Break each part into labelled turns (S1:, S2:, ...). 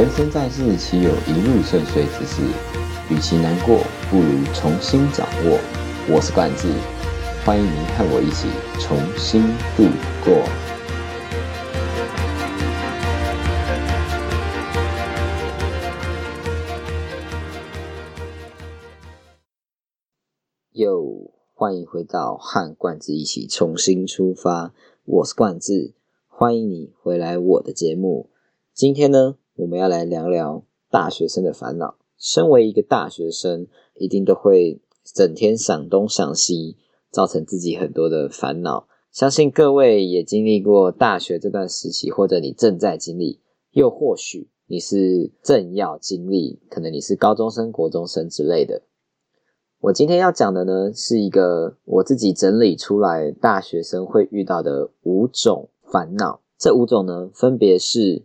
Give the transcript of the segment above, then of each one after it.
S1: 人生在世，岂有一路顺遂之事？与其难过，不如重新掌握。我是冠志，欢迎您和我一起重新度过。又欢迎回到和冠志一起重新出发。我是冠志，欢迎你回来我的节目。今天呢，我们要来聊聊大学生的烦恼。身为一个大学生，一定都会整天想东想西，造成自己很多的烦恼。相信各位也经历过大学这段时期，或者你正在经历，又或许你是正要经历，可能你是高中生、国中生之类的。我今天要讲的呢，是一个我自己整理出来大学生会遇到的五种烦恼。这五种呢，分别是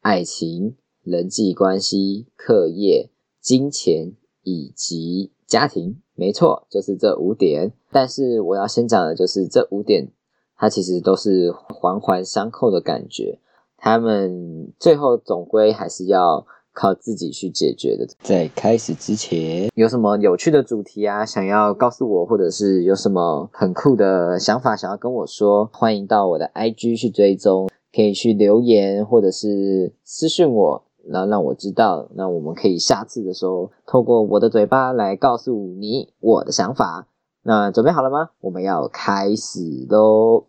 S1: 爱情、人际关系、课业、金钱以及家庭。没错，就是这五点。但是我要先讲的就是这五点，它其实都是环环相扣的感觉。他们最后总归还是要。靠自己去解决的。在开始之前，有什么有趣的主题啊？想要告诉我，或者是有什么很酷的想法想要跟我说，欢迎到我的 IG 去追踪，可以去留言或者是私讯我，然后让我知道。那我们可以下次的时候，透过我的嘴巴来告诉你我的想法。那准备好了吗？我们要开始喽。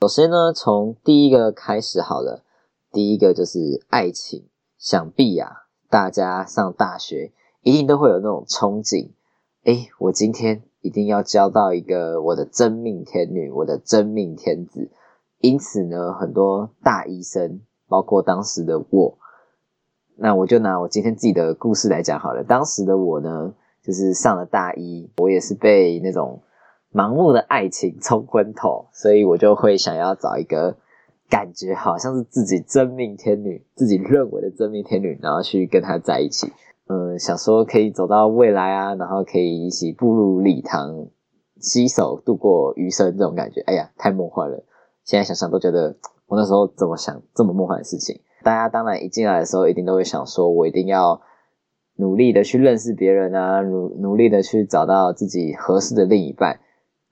S1: 首先呢，从第一个开始好了。第一个就是爱情。想必呀，大家上大学一定都会有那种憧憬，哎，我今天一定要交到一个我的真命天女，我的真命天子。因此呢，很多大医生，包括当时的我，那我就拿我今天自己的故事来讲好了。当时的我呢，就是上了大一，我也是被那种盲目的爱情冲昏头，所以我就会想要找一个。感觉好像是自己真命天女，自己认为的真命天女，然后去跟他在一起，嗯，想说可以走到未来啊，然后可以一起步入礼堂，携手度过余生，这种感觉，哎呀，太梦幻了！现在想想都觉得，我那时候怎么想这么梦幻的事情？大家当然一进来的时候，一定都会想说，我一定要努力的去认识别人啊，努努力的去找到自己合适的另一半。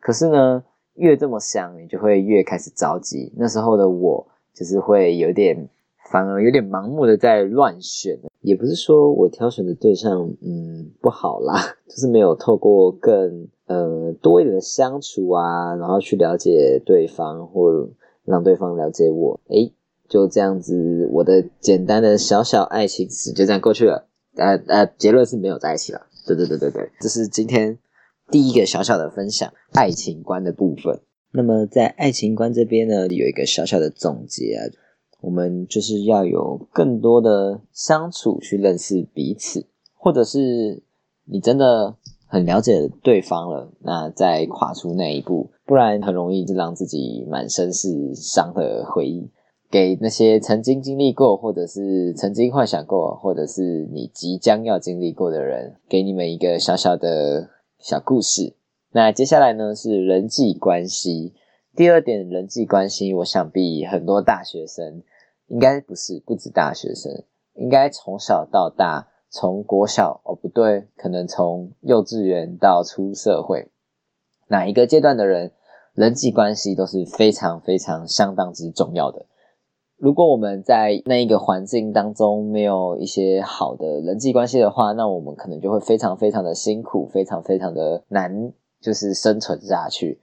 S1: 可是呢？越这么想，你就会越开始着急。那时候的我，就是会有点，反而有点盲目的在乱选。也不是说我挑选的对象，嗯，不好啦，就是没有透过更呃多一点的相处啊，然后去了解对方，或让对方了解我。诶，就这样子，我的简单的小小爱情史就这样过去了。呃呃，结论是没有在一起了。对对对对对，这是今天。第一个小小的分享，爱情观的部分。那么在爱情观这边呢，有一个小小的总结啊，我们就是要有更多的相处去认识彼此，或者是你真的很了解对方了，那再跨出那一步，不然很容易就让自己满身是伤的回忆，给那些曾经经历过，或者是曾经幻想过，或者是你即将要经历过的人，给你们一个小小的。小故事，那接下来呢是人际关系。第二点，人际关系，我想必很多大学生，应该不是不止大学生，应该从小到大，从国小哦不对，可能从幼稚园到出社会，哪一个阶段的人，人际关系都是非常非常相当之重要的。如果我们在那一个环境当中没有一些好的人际关系的话，那我们可能就会非常非常的辛苦，非常非常的难，就是生存下去。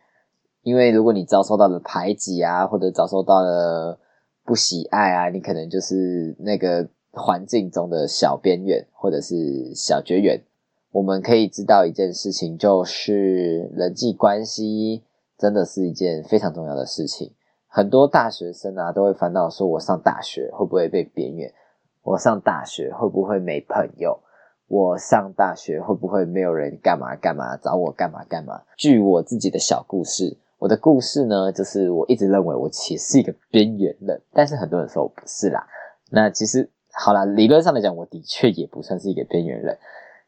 S1: 因为如果你遭受到了排挤啊，或者遭受到了不喜爱啊，你可能就是那个环境中的小边缘或者是小绝缘。我们可以知道一件事情，就是人际关系真的是一件非常重要的事情。很多大学生啊，都会烦恼说：我上大学会不会被边缘？我上大学会不会没朋友？我上大学会不会没有人干嘛干嘛找我干嘛干嘛？据我自己的小故事，我的故事呢，就是我一直认为我其实是一个边缘人，但是很多人说我不是啦。那其实好啦，理论上来讲，我的确也不算是一个边缘人。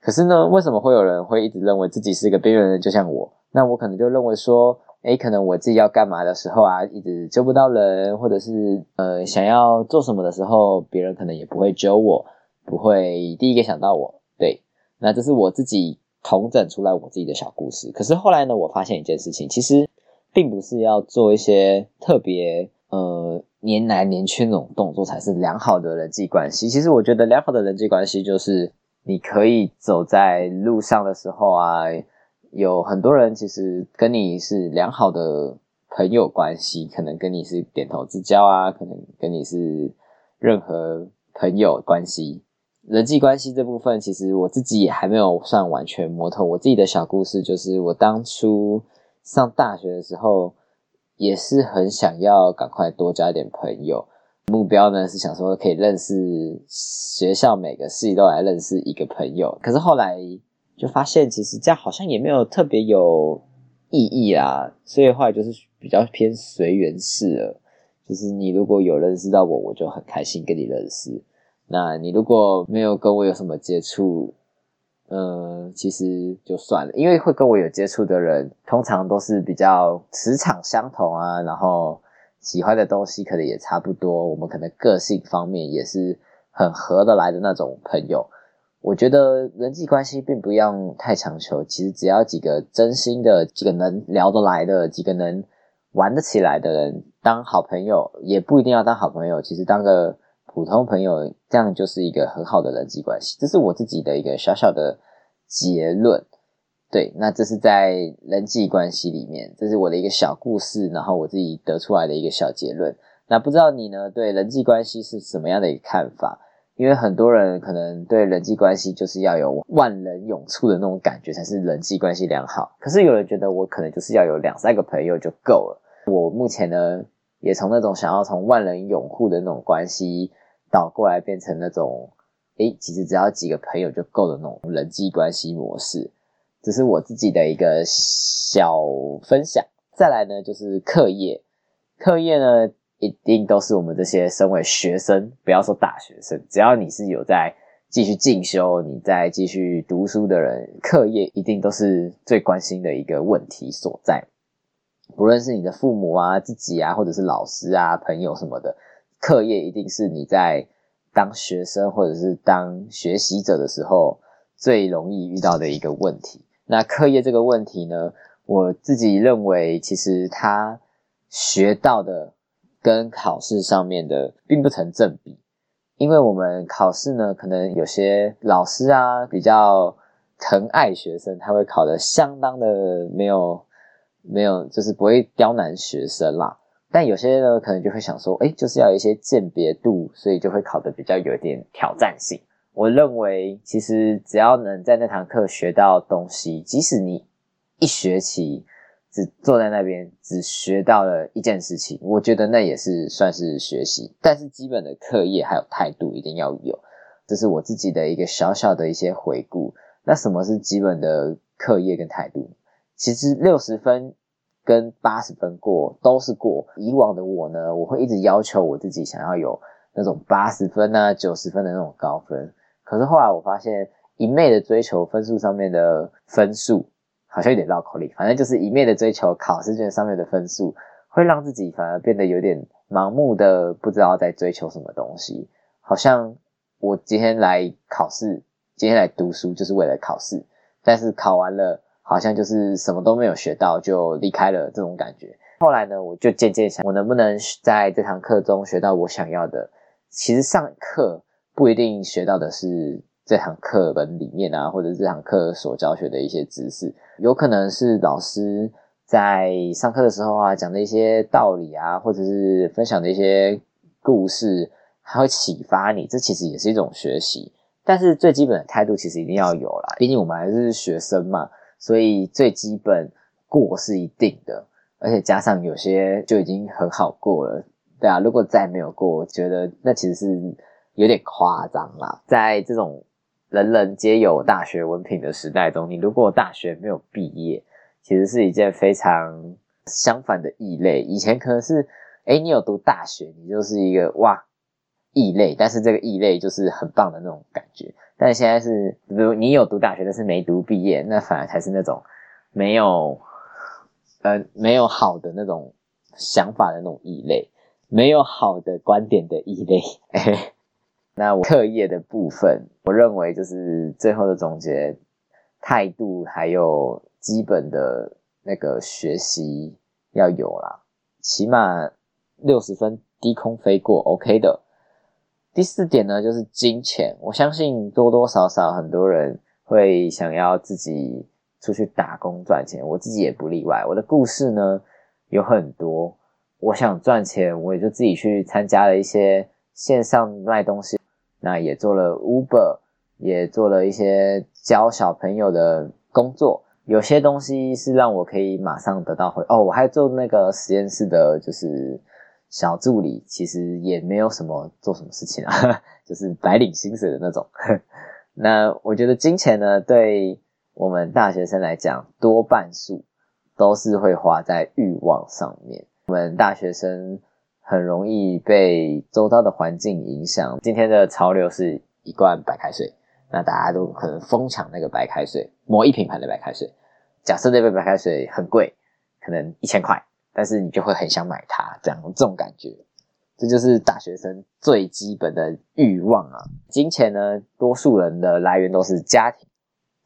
S1: 可是呢，为什么会有人会一直认为自己是一个边缘人？就像我，那我可能就认为说。哎，可能我自己要干嘛的时候啊，一直揪不到人，或者是呃想要做什么的时候，别人可能也不会揪我，不会第一个想到我。对，那这是我自己统整出来我自己的小故事。可是后来呢，我发现一件事情，其实并不是要做一些特别呃黏来黏去那种动作才是良好的人际关系。其实我觉得良好的人际关系就是你可以走在路上的时候啊。有很多人其实跟你是良好的朋友关系，可能跟你是点头之交啊，可能跟你是任何朋友关系。人际关系这部分，其实我自己也还没有算完全摸透。我自己的小故事就是，我当初上大学的时候，也是很想要赶快多交一点朋友，目标呢是想说可以认识学校每个系都来认识一个朋友。可是后来。就发现其实这样好像也没有特别有意义啦，所以后来就是比较偏随缘式了。就是你如果有认识到我，我就很开心跟你认识；那你如果没有跟我有什么接触，嗯，其实就算了。因为会跟我有接触的人，通常都是比较磁场相同啊，然后喜欢的东西可能也差不多，我们可能个性方面也是很合得来的那种朋友。我觉得人际关系并不要太强求，其实只要几个真心的、几个能聊得来的、几个能玩得起来的人当好朋友，也不一定要当好朋友，其实当个普通朋友，这样就是一个很好的人际关系。这是我自己的一个小小的结论。对，那这是在人际关系里面，这是我的一个小故事，然后我自己得出来的一个小结论。那不知道你呢？对人际关系是什么样的一个看法？因为很多人可能对人际关系就是要有万人涌簇的那种感觉才是人际关系良好，可是有人觉得我可能就是要有两三个朋友就够了。我目前呢，也从那种想要从万人拥护的那种关系倒过来变成那种，诶，其实只要几个朋友就够的那种人际关系模式，这是我自己的一个小分享。再来呢，就是课业，课业呢。一定都是我们这些身为学生，不要说大学生，只要你是有在继续进修、你在继续读书的人，课业一定都是最关心的一个问题所在。不论是你的父母啊、自己啊，或者是老师啊、朋友什么的，课业一定是你在当学生或者是当学习者的时候最容易遇到的一个问题。那课业这个问题呢，我自己认为，其实他学到的。跟考试上面的并不成正比，因为我们考试呢，可能有些老师啊比较疼爱学生，他会考的相当的没有没有，就是不会刁难学生啦。但有些呢，可能就会想说，哎，就是要有一些鉴别度，所以就会考的比较有点挑战性。我认为，其实只要能在那堂课学到东西，即使你一学期。只坐在那边，只学到了一件事情，我觉得那也是算是学习。但是基本的课业还有态度一定要有，这是我自己的一个小小的一些回顾。那什么是基本的课业跟态度？其实六十分跟八十分过都是过。以往的我呢，我会一直要求我自己想要有那种八十分啊、九十分的那种高分。可是后来我发现，一昧的追求分数上面的分数。好像有点绕口令，反正就是一昧的追求考试卷上面的分数，会让自己反而变得有点盲目的，不知道在追求什么东西。好像我今天来考试，今天来读书就是为了考试，但是考完了，好像就是什么都没有学到就离开了这种感觉。后来呢，我就渐渐想，我能不能在这堂课中学到我想要的？其实上课不一定学到的是。这堂课本里面啊，或者这堂课所教学的一些知识，有可能是老师在上课的时候啊讲的一些道理啊，或者是分享的一些故事，还会启发你。这其实也是一种学习，但是最基本的态度其实一定要有啦。毕竟我们还是学生嘛，所以最基本过是一定的，而且加上有些就已经很好过了，对啊。如果再没有过，我觉得那其实是有点夸张啦，在这种。人人皆有大学文凭的时代中，你如果大学没有毕业，其实是一件非常相反的异类。以前可能是，哎，你有读大学，你就是一个哇异类，但是这个异类就是很棒的那种感觉。但现在是，比如你有读大学，但是没读毕业，那反而才是那种没有呃，没有好的那种想法的那种异类，没有好的观点的异类。那我课业的部分，我认为就是最后的总结，态度还有基本的那个学习要有啦，起码六十分低空飞过，OK 的。第四点呢，就是金钱，我相信多多少少很多人会想要自己。出去打工赚钱，我自己也不例外。我的故事呢有很多，我想赚钱，我也就自己去参加了一些线上卖东西，那也做了 Uber，也做了一些教小朋友的工作。有些东西是让我可以马上得到回哦，我还做那个实验室的，就是小助理，其实也没有什么做什么事情啊，就是白领薪水的那种。那我觉得金钱呢，对。我们大学生来讲，多半数都是会花在欲望上面。我们大学生很容易被周遭的环境影响。今天的潮流是一罐白开水，那大家都可能疯抢那个白开水，某一品牌的白开水。假设那杯白开水很贵，可能一千块，但是你就会很想买它，这样这种感觉，这就是大学生最基本的欲望啊。金钱呢，多数人的来源都是家庭。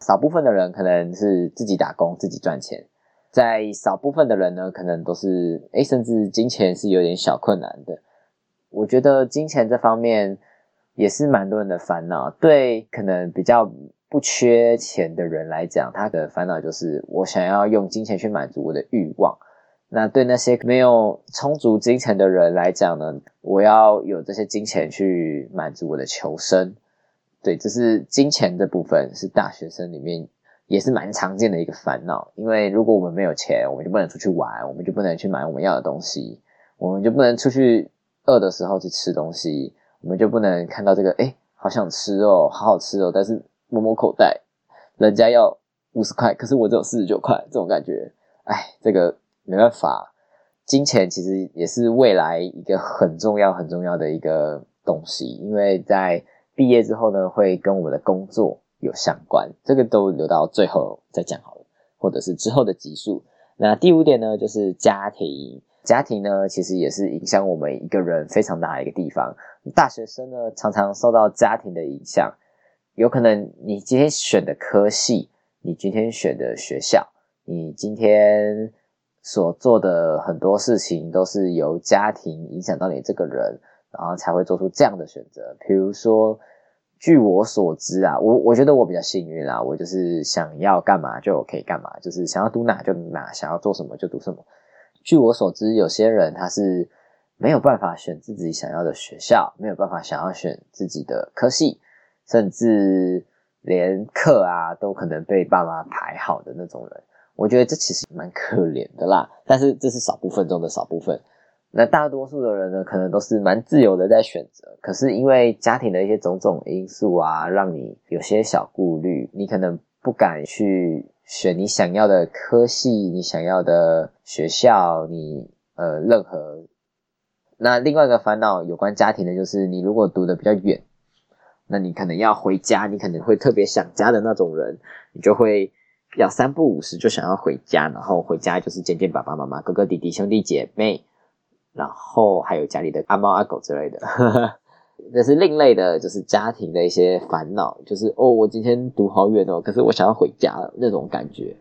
S1: 少部分的人可能是自己打工自己赚钱，在少部分的人呢，可能都是诶，甚至金钱是有点小困难的。我觉得金钱这方面也是蛮多人的烦恼。对可能比较不缺钱的人来讲，他的烦恼就是我想要用金钱去满足我的欲望。那对那些没有充足金钱的人来讲呢，我要有这些金钱去满足我的求生。对，这是金钱这部分，是大学生里面也是蛮常见的一个烦恼。因为如果我们没有钱，我们就不能出去玩，我们就不能去买我们要的东西，我们就不能出去饿的时候去吃东西，我们就不能看到这个，哎，好想吃哦，好好吃哦，但是摸摸口袋，人家要五十块，可是我只有四十九块，这种感觉，哎，这个没办法。金钱其实也是未来一个很重要、很重要的一个东西，因为在毕业之后呢，会跟我们的工作有相关，这个都留到最后再讲好了，或者是之后的集数。那第五点呢，就是家庭。家庭呢，其实也是影响我们一个人非常大的一个地方。大学生呢，常常受到家庭的影响，有可能你今天选的科系，你今天选的学校，你今天所做的很多事情，都是由家庭影响到你这个人。然后才会做出这样的选择。比如说，据我所知啊，我我觉得我比较幸运啦，我就是想要干嘛就可以干嘛，就是想要读哪就哪，想要做什么就读什么。据我所知，有些人他是没有办法选自己想要的学校，没有办法想要选自己的科系，甚至连课啊都可能被爸妈排好的那种人。我觉得这其实蛮可怜的啦，但是这是少部分中的少部分。那大多数的人呢，可能都是蛮自由的在选择，可是因为家庭的一些种种因素啊，让你有些小顾虑，你可能不敢去选你想要的科系，你想要的学校，你呃任何。那另外一个烦恼有关家庭的，就是你如果读的比较远，那你可能要回家，你可能会特别想家的那种人，你就会要三不五时就想要回家，然后回家就是见见爸爸妈妈、哥哥弟弟、兄弟姐妹。然后还有家里的阿猫阿狗之类的，这是另类的，就是家庭的一些烦恼，就是哦，我今天读好远哦，可是我想要回家那种感觉，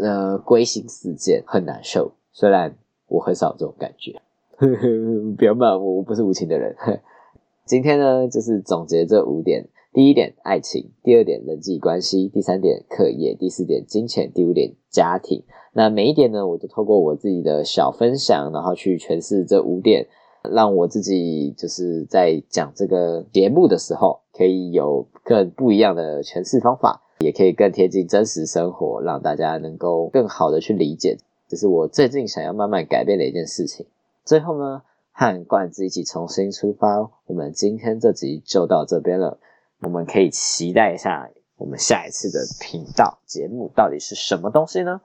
S1: 呃，归心似箭，很难受。虽然我很少这种感觉，不要骂我，我不是无情的人。今天呢，就是总结这五点：第一点，爱情；第二点，人际关系；第三点，课业；第四点，金钱；第五点，家庭。那每一点呢，我都透过我自己的小分享，然后去诠释这五点，让我自己就是在讲这个节目的时候，可以有更不一样的诠释方法，也可以更贴近真实生活，让大家能够更好的去理解。这是我最近想要慢慢改变的一件事情。最后呢，和罐子一起重新出发，我们今天这集就到这边了。我们可以期待一下，我们下一次的频道节目到底是什么东西呢？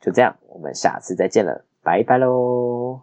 S1: 就这样，我们下次再见了，拜拜喽。